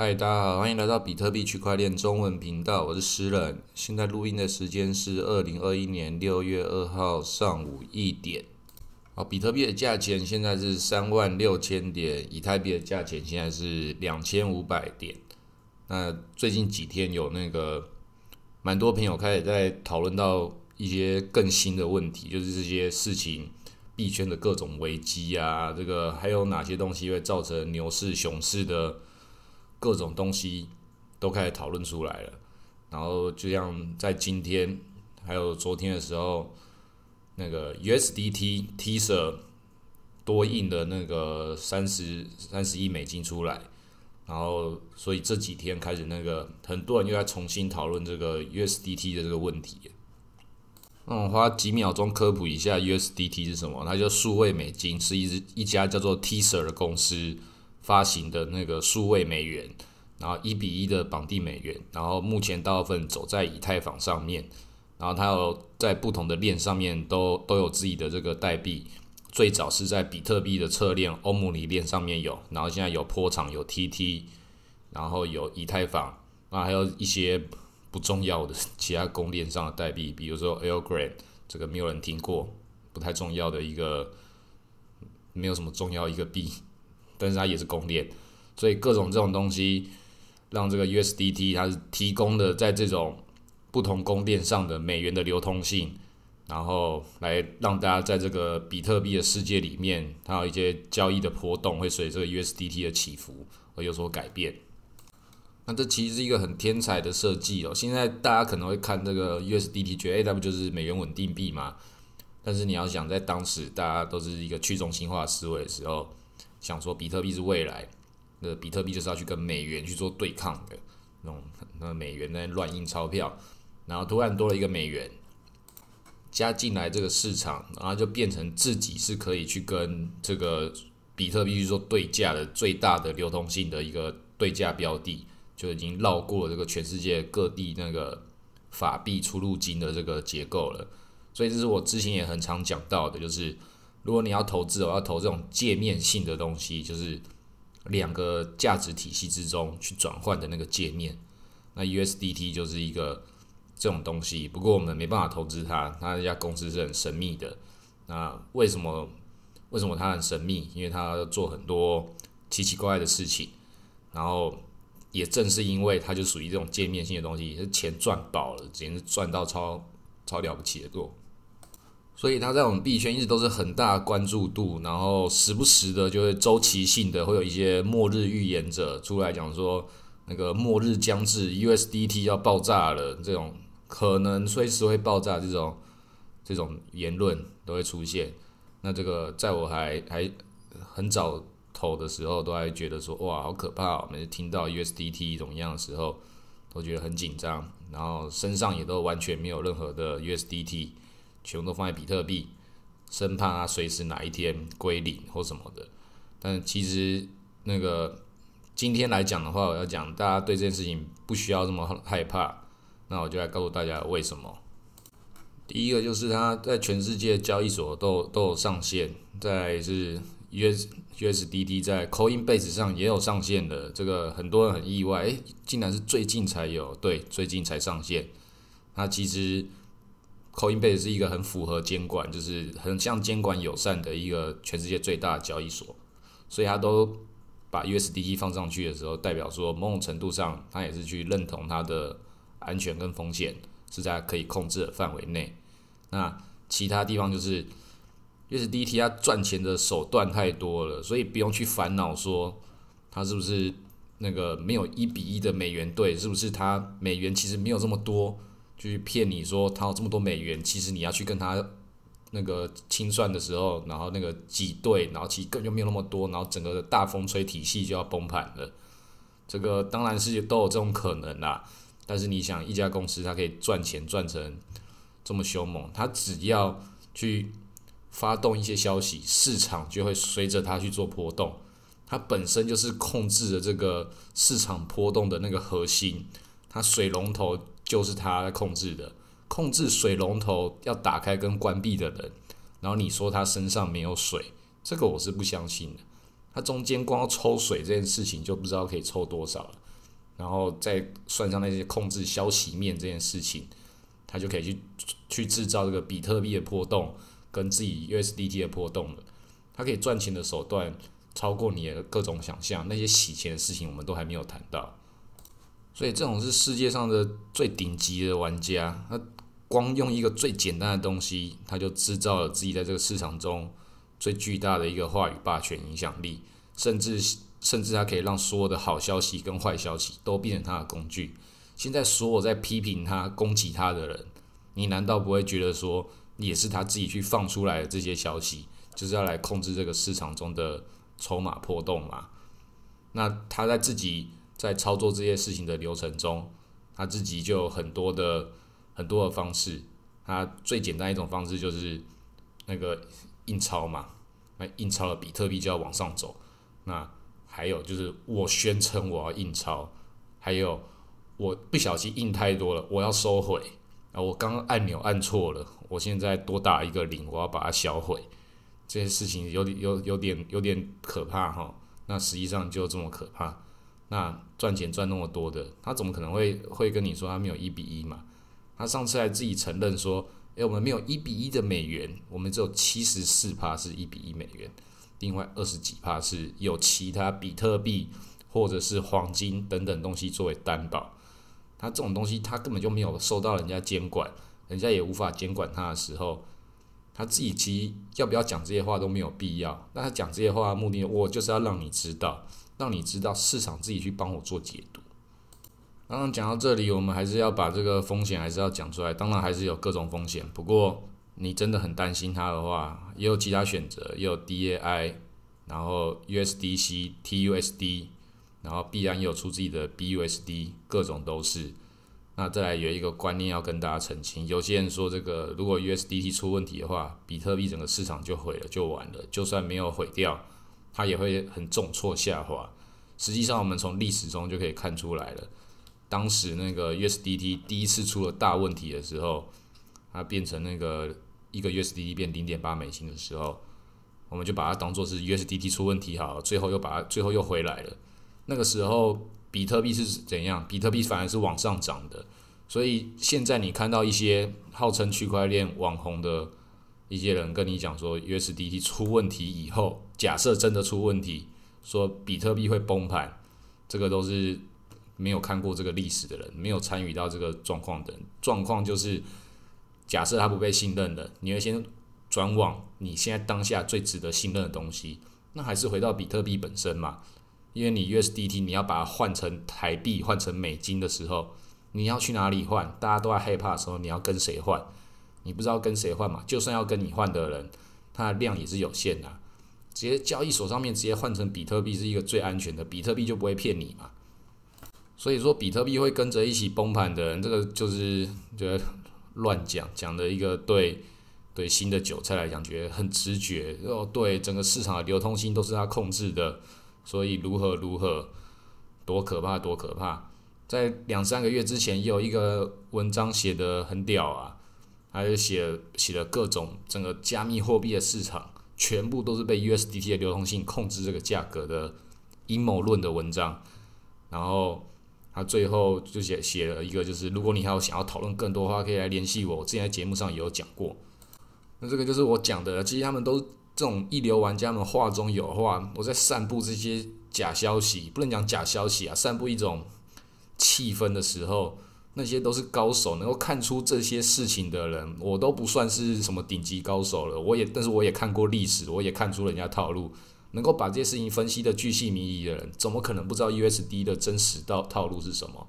嗨，大家好，欢迎来到比特币区块链中文频道，我是诗人。现在录音的时间是二零二一年六月二号上午一点。好，比特币的价钱现在是三万六千点，以太币的价钱现在是两千五百点。那最近几天有那个蛮多朋友开始在讨论到一些更新的问题，就是这些事情币圈的各种危机啊，这个还有哪些东西会造成牛市、熊市的？各种东西都开始讨论出来了，然后就像在今天还有昨天的时候，那个 USDT Tether 多印的那个三十三十亿美金出来，然后所以这几天开始那个很多人又在重新讨论这个 USDT 的这个问题。那我花几秒钟科普一下 USDT 是什么，它叫数位美金，是一一家叫做 Tether 的公司。发行的那个数位美元，然后一比一的绑定美元，然后目前大部分走在以太坊上面，然后它有在不同的链上面都都有自己的这个代币，最早是在比特币的侧链欧姆尼链上面有，然后现在有坡场有 TT，然后有以太坊，那还有一些不重要的其他公链上的代币，比如说 a l g r a n 这个没有人听过，不太重要的一个，没有什么重要一个币。但是它也是供电，所以各种这种东西，让这个 USDT 它是提供的在这种不同供电上的美元的流通性，然后来让大家在这个比特币的世界里面，它有一些交易的波动会随这个 USDT 的起伏而有所改变。那这其实是一个很天才的设计哦。现在大家可能会看这个 USDT，觉得 A W 就是美元稳定币嘛。但是你要想在当时大家都是一个去中心化思维的时候。想说比特币是未来，那比特币就是要去跟美元去做对抗的那种，那美元在乱印钞票，然后突然多了一个美元加进来这个市场，然后就变成自己是可以去跟这个比特币去做对价的最大的流通性的一个对价标的，就已经绕过了这个全世界各地那个法币出入金的这个结构了。所以这是我之前也很常讲到的，就是。如果你要投资，我要投这种界面性的东西，就是两个价值体系之中去转换的那个界面。那 USDT 就是一个这种东西，不过我们没办法投资它，它那家公司是很神秘的。那为什么？为什么它很神秘？因为它做很多奇奇怪怪的事情。然后也正是因为它就属于这种界面性的东西，是钱赚饱了，简直赚到超超了不起的多。所以它在我们币圈一直都是很大关注度，然后时不时的就会周期性的会有一些末日预言者出来讲说，那个末日将至，USDT 要爆炸了，这种可能随时会爆炸这种这种言论都会出现。那这个在我还还很早投的时候，都还觉得说哇好可怕，哦每次听到 USDT 怎么样的时候，都觉得很紧张，然后身上也都完全没有任何的 USDT。全部都放在比特币，生怕它随时哪一天归零或什么的。但其实那个今天来讲的话，我要讲大家对这件事情不需要这么害怕。那我就来告诉大家为什么。第一个就是它在全世界交易所都都有上线，在是 US USDT 在 Coinbase 上也有上线的。这个很多人很意外，诶，竟然是最近才有，对，最近才上线。那其实。Coinbase 是一个很符合监管，就是很像监管友善的一个全世界最大的交易所，所以他都把 USDT 放上去的时候，代表说某种程度上，他也是去认同它的安全跟风险是在可以控制的范围内。那其他地方就是 USDT 它赚钱的手段太多了，所以不用去烦恼说它是不是那个没有一比一的美元兑，是不是它美元其实没有这么多。去骗你说他有这么多美元，其实你要去跟他那个清算的时候，然后那个挤兑，然后其实根本就没有那么多，然后整个的大风吹体系就要崩盘了。这个当然是都有这种可能啦。但是你想，一家公司它可以赚钱赚成这么凶猛，它只要去发动一些消息，市场就会随着它去做波动。它本身就是控制了这个市场波动的那个核心，它水龙头。就是他在控制的，控制水龙头要打开跟关闭的人，然后你说他身上没有水，这个我是不相信的。他中间光抽水这件事情就不知道可以抽多少了。然后再算上那些控制消息面这件事情，他就可以去去制造这个比特币的波动跟自己 USDT 的波动了。他可以赚钱的手段超过你的各种想象，那些洗钱的事情我们都还没有谈到。所以这种是世界上的最顶级的玩家，他光用一个最简单的东西，他就制造了自己在这个市场中最巨大的一个话语霸权影响力，甚至。甚至他可以让所有的好消息跟坏消息都变成他的工具。现在所有在批评他、攻击他的人，你难道不会觉得说，也是他自己去放出来的这些消息，就是要来控制这个市场中的筹码波动吗？那他在自己在操作这些事情的流程中，他自己就有很多的很多的方式。他最简单一种方式就是那个印钞嘛，那印钞的比特币就要往上走，那。还有就是我宣称我要印钞，还有我不小心印太多了，我要收回啊！我刚刚按钮按错了，我现在多打一个零，我要把它销毁。这些事情有点有有点有点可怕哈。那实际上就这么可怕。那赚钱赚那么多的，他怎么可能会会跟你说他没有一比一嘛？他上次还自己承认说，诶，我们没有一比一的美元，我们只有七十四帕是一比一美元。另外二十几帕是有其他比特币或者是黄金等等东西作为担保，他这种东西他根本就没有受到人家监管，人家也无法监管他的时候，他自己其实要不要讲这些话都没有必要。那他讲这些话的目的，我就是要让你知道，让你知道市场自己去帮我做解读。刚刚讲到这里，我们还是要把这个风险还是要讲出来，当然还是有各种风险，不过。你真的很担心它的话，也有其他选择，也有 DAI，然后 USDC、TUSD，然后必然也有出自己的 BUSD，各种都是。那再来有一个观念要跟大家澄清，有些人说这个如果 USDT 出问题的话，比特币整个市场就毁了，就完了。就算没有毁掉，它也会很重挫下滑。实际上，我们从历史中就可以看出来了，当时那个 USDT 第一次出了大问题的时候，它变成那个。一个 USDT 变零点八美金的时候，我们就把它当做是 USDT 出问题好，最后又把它最后又回来了。那个时候比特币是怎样？比特币反而是往上涨的。所以现在你看到一些号称区块链网红的一些人跟你讲说 USDT 出问题以后，假设真的出问题，说比特币会崩盘，这个都是没有看过这个历史的人，没有参与到这个状况的人状况就是。假设他不被信任的，你会先转往你现在当下最值得信任的东西，那还是回到比特币本身嘛？因为你 USDT 你要把它换成台币、换成美金的时候，你要去哪里换？大家都在害怕的时候，你要跟谁换？你不知道跟谁换嘛？就算要跟你换的人，他的量也是有限的，直接交易所上面直接换成比特币是一个最安全的，比特币就不会骗你嘛。所以说，比特币会跟着一起崩盘的人，这个就是觉得。乱讲讲的一个对对新的韭菜来讲，觉得很直觉哦，对整个市场的流通性都是他控制的，所以如何如何多可怕多可怕。在两三个月之前，有一个文章写的很屌啊，还有写写了各种整个加密货币的市场全部都是被 USDT 的流通性控制这个价格的阴谋论的文章，然后。他最后就写写了一个，就是如果你还有想要讨论更多的话，可以来联系我。我之前在节目上也有讲过。那这个就是我讲的，其实他们都这种一流玩家们话中有话。我在散布这些假消息，不能讲假消息啊，散布一种气氛的时候，那些都是高手，能够看出这些事情的人，我都不算是什么顶级高手了。我也，但是我也看过历史，我也看出人家套路。能够把这些事情分析的巨细靡遗的人，怎么可能不知道 USD 的真实套套路是什么？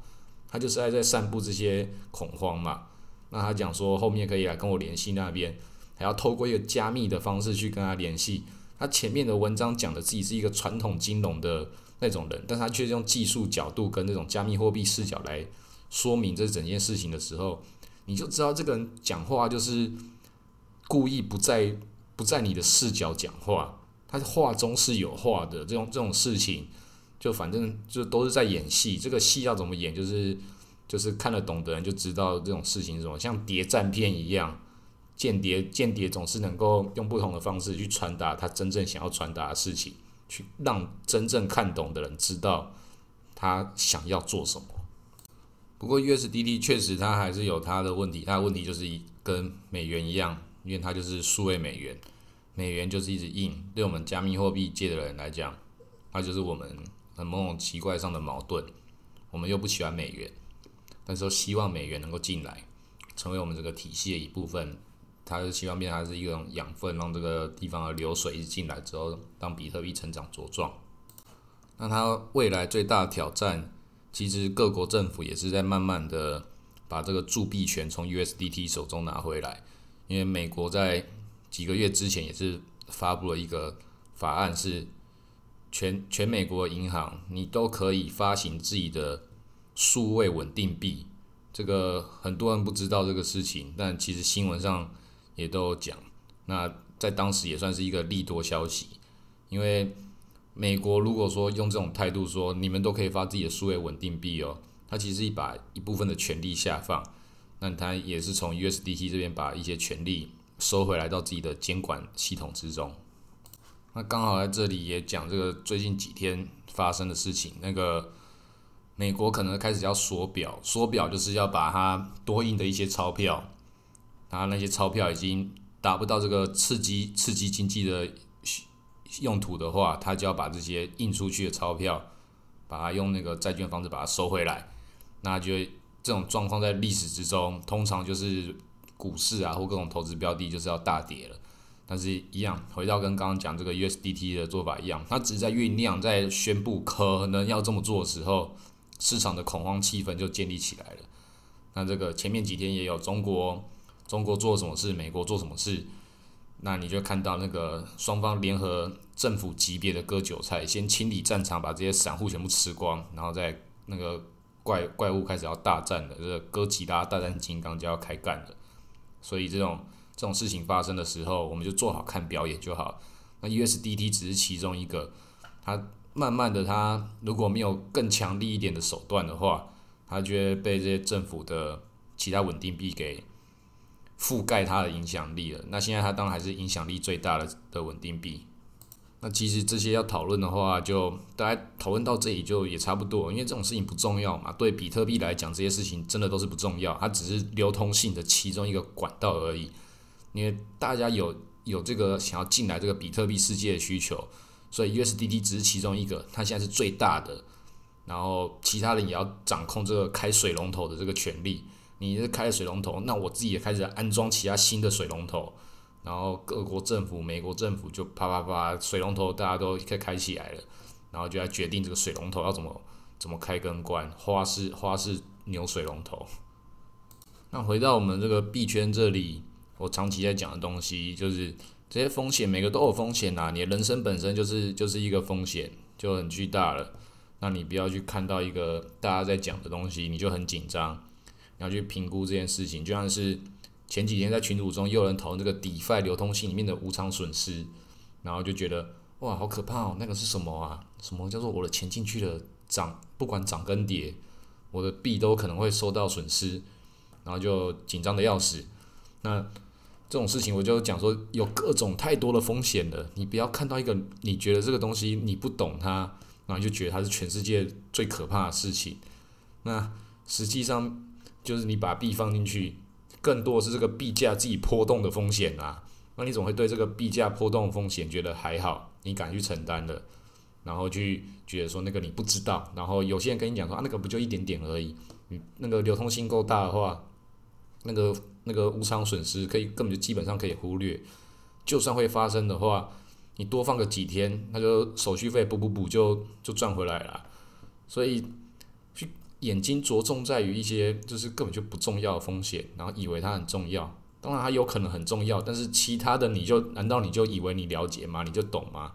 他就是爱在散布这些恐慌嘛。那他讲说后面可以来跟我联系那边，还要透过一个加密的方式去跟他联系。他前面的文章讲的自己是一个传统金融的那种人，但他却用技术角度跟那种加密货币视角来说明这整件事情的时候，你就知道这个人讲话就是故意不在不在你的视角讲话。他话中是有话的，这种这种事情，就反正就都是在演戏。这个戏要怎么演，就是就是看得懂的人就知道这种事情是什么，像谍战片一样，间谍间谍总是能够用不同的方式去传达他真正想要传达的事情，去让真正看懂的人知道他想要做什么。不过 USDT 确实它还是有它的问题，它的问题就是跟美元一样，因为它就是数位美元，美元就是一直印，对我们加密货币界的人来讲，那就是我们很某种奇怪上的矛盾。我们又不喜欢美元，但是又希望美元能够进来，成为我们这个体系的一部分。它是希望变成是一种养分，让这个地方的流水一进来之后，让比特币成长茁壮。那它未来最大的挑战。其实各国政府也是在慢慢的把这个铸币权从 USDT 手中拿回来，因为美国在几个月之前也是发布了一个法案，是全全美国银行你都可以发行自己的数位稳定币。这个很多人不知道这个事情，但其实新闻上也都有讲。那在当时也算是一个利多消息，因为。美国如果说用这种态度说，你们都可以发自己的数位稳定币哦，它其实一把一部分的权利下放，那它也是从 USDT 这边把一些权利收回来到自己的监管系统之中。那刚好在这里也讲这个最近几天发生的事情，那个美国可能开始要缩表，缩表就是要把它多印的一些钞票，然后那些钞票已经达不到这个刺激刺激经济的。用途的话，他就要把这些印出去的钞票，把它用那个债券方式把它收回来。那就这种状况在历史之中，通常就是股市啊或各种投资标的就是要大跌了。但是，一样回到跟刚刚讲这个 USDT 的做法一样，它只是在酝酿，在宣布可能要这么做的时候，市场的恐慌气氛就建立起来了。那这个前面几天也有中国，中国做什么事，美国做什么事。那你就看到那个双方联合政府级别的割韭菜，先清理战场，把这些散户全部吃光，然后再那个怪怪物开始要大战了，这个哥吉拉大战金刚就要开干了。所以这种这种事情发生的时候，我们就做好看表演就好。那 USDT 只是其中一个，它慢慢的，它如果没有更强力一点的手段的话，它就会被这些政府的其他稳定币给。覆盖它的影响力了。那现在它当然还是影响力最大的的稳定币。那其实这些要讨论的话，就大家讨论到这里就也差不多，因为这种事情不重要嘛。对比特币来讲，这些事情真的都是不重要，它只是流通性的其中一个管道而已。因为大家有有这个想要进来这个比特币世界的需求，所以 USDT 只是其中一个，它现在是最大的。然后其他人也要掌控这个开水龙头的这个权利。你是开水龙头，那我自己也开始安装其他新的水龙头，然后各国政府、美国政府就啪啪啪，水龙头大家都开开起来了，然后就来决定这个水龙头要怎么怎么开跟关，花式花式扭水龙头。那回到我们这个币圈这里，我长期在讲的东西就是这些风险，每个都有风险呐，你人生本身就是就是一个风险，就很巨大了。那你不要去看到一个大家在讲的东西，你就很紧张。要去评估这件事情，就像是前几天在群组中又有人讨论这个 DeFi 流通性里面的无偿损失，然后就觉得哇，好可怕哦！那个是什么啊？什么叫做我的钱进去了涨，不管涨跟跌，我的币都可能会受到损失，然后就紧张的要死。那这种事情我就讲说，有各种太多的风险的，你不要看到一个你觉得这个东西你不懂它，然后就觉得它是全世界最可怕的事情。那实际上。就是你把币放进去，更多是这个币价自己波动的风险啊。那你总会对这个币价波动风险觉得还好，你敢去承担的，然后去觉得说那个你不知道。然后有些人跟你讲说啊，那个不就一点点而已，你那个流通性够大的话，那个那个无偿损失可以根本就基本上可以忽略。就算会发生的话，你多放个几天，那个手续费补补补就就赚回来了。所以。眼睛着重在于一些就是根本就不重要的风险，然后以为它很重要。当然它有可能很重要，但是其他的你就难道你就以为你了解吗？你就懂吗？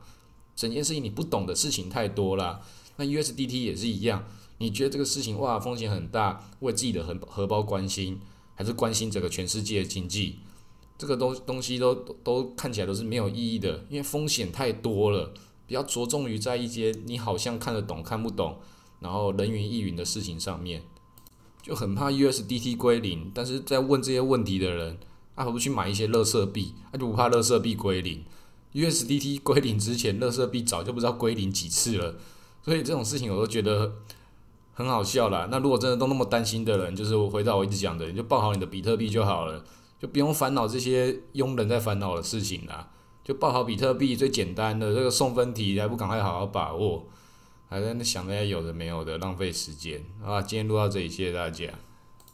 整件事情你不懂的事情太多了。那 USDT 也是一样，你觉得这个事情哇风险很大，为自己的荷荷包关心，还是关心整个全世界的经济？这个东东西都都看起来都是没有意义的，因为风险太多了。比较着重于在一些你好像看得懂看不懂。然后人云亦云的事情上面，就很怕 USDT 归零。但是在问这些问题的人，他、何不去买一些乐色币？他、就不怕乐色币归零？USDT 归零之前，乐色币早就不知道归零几次了。所以这种事情我都觉得很好笑啦。那如果真的都那么担心的人，就是我回到我一直讲的，你就抱好你的比特币就好了，就不用烦恼这些庸人在烦恼的事情啦。就抱好比特币最简单的这个送分题，还不赶快好好把握？还在那想那些有的没有的浪费时间。啊今天录到这里谢谢大家。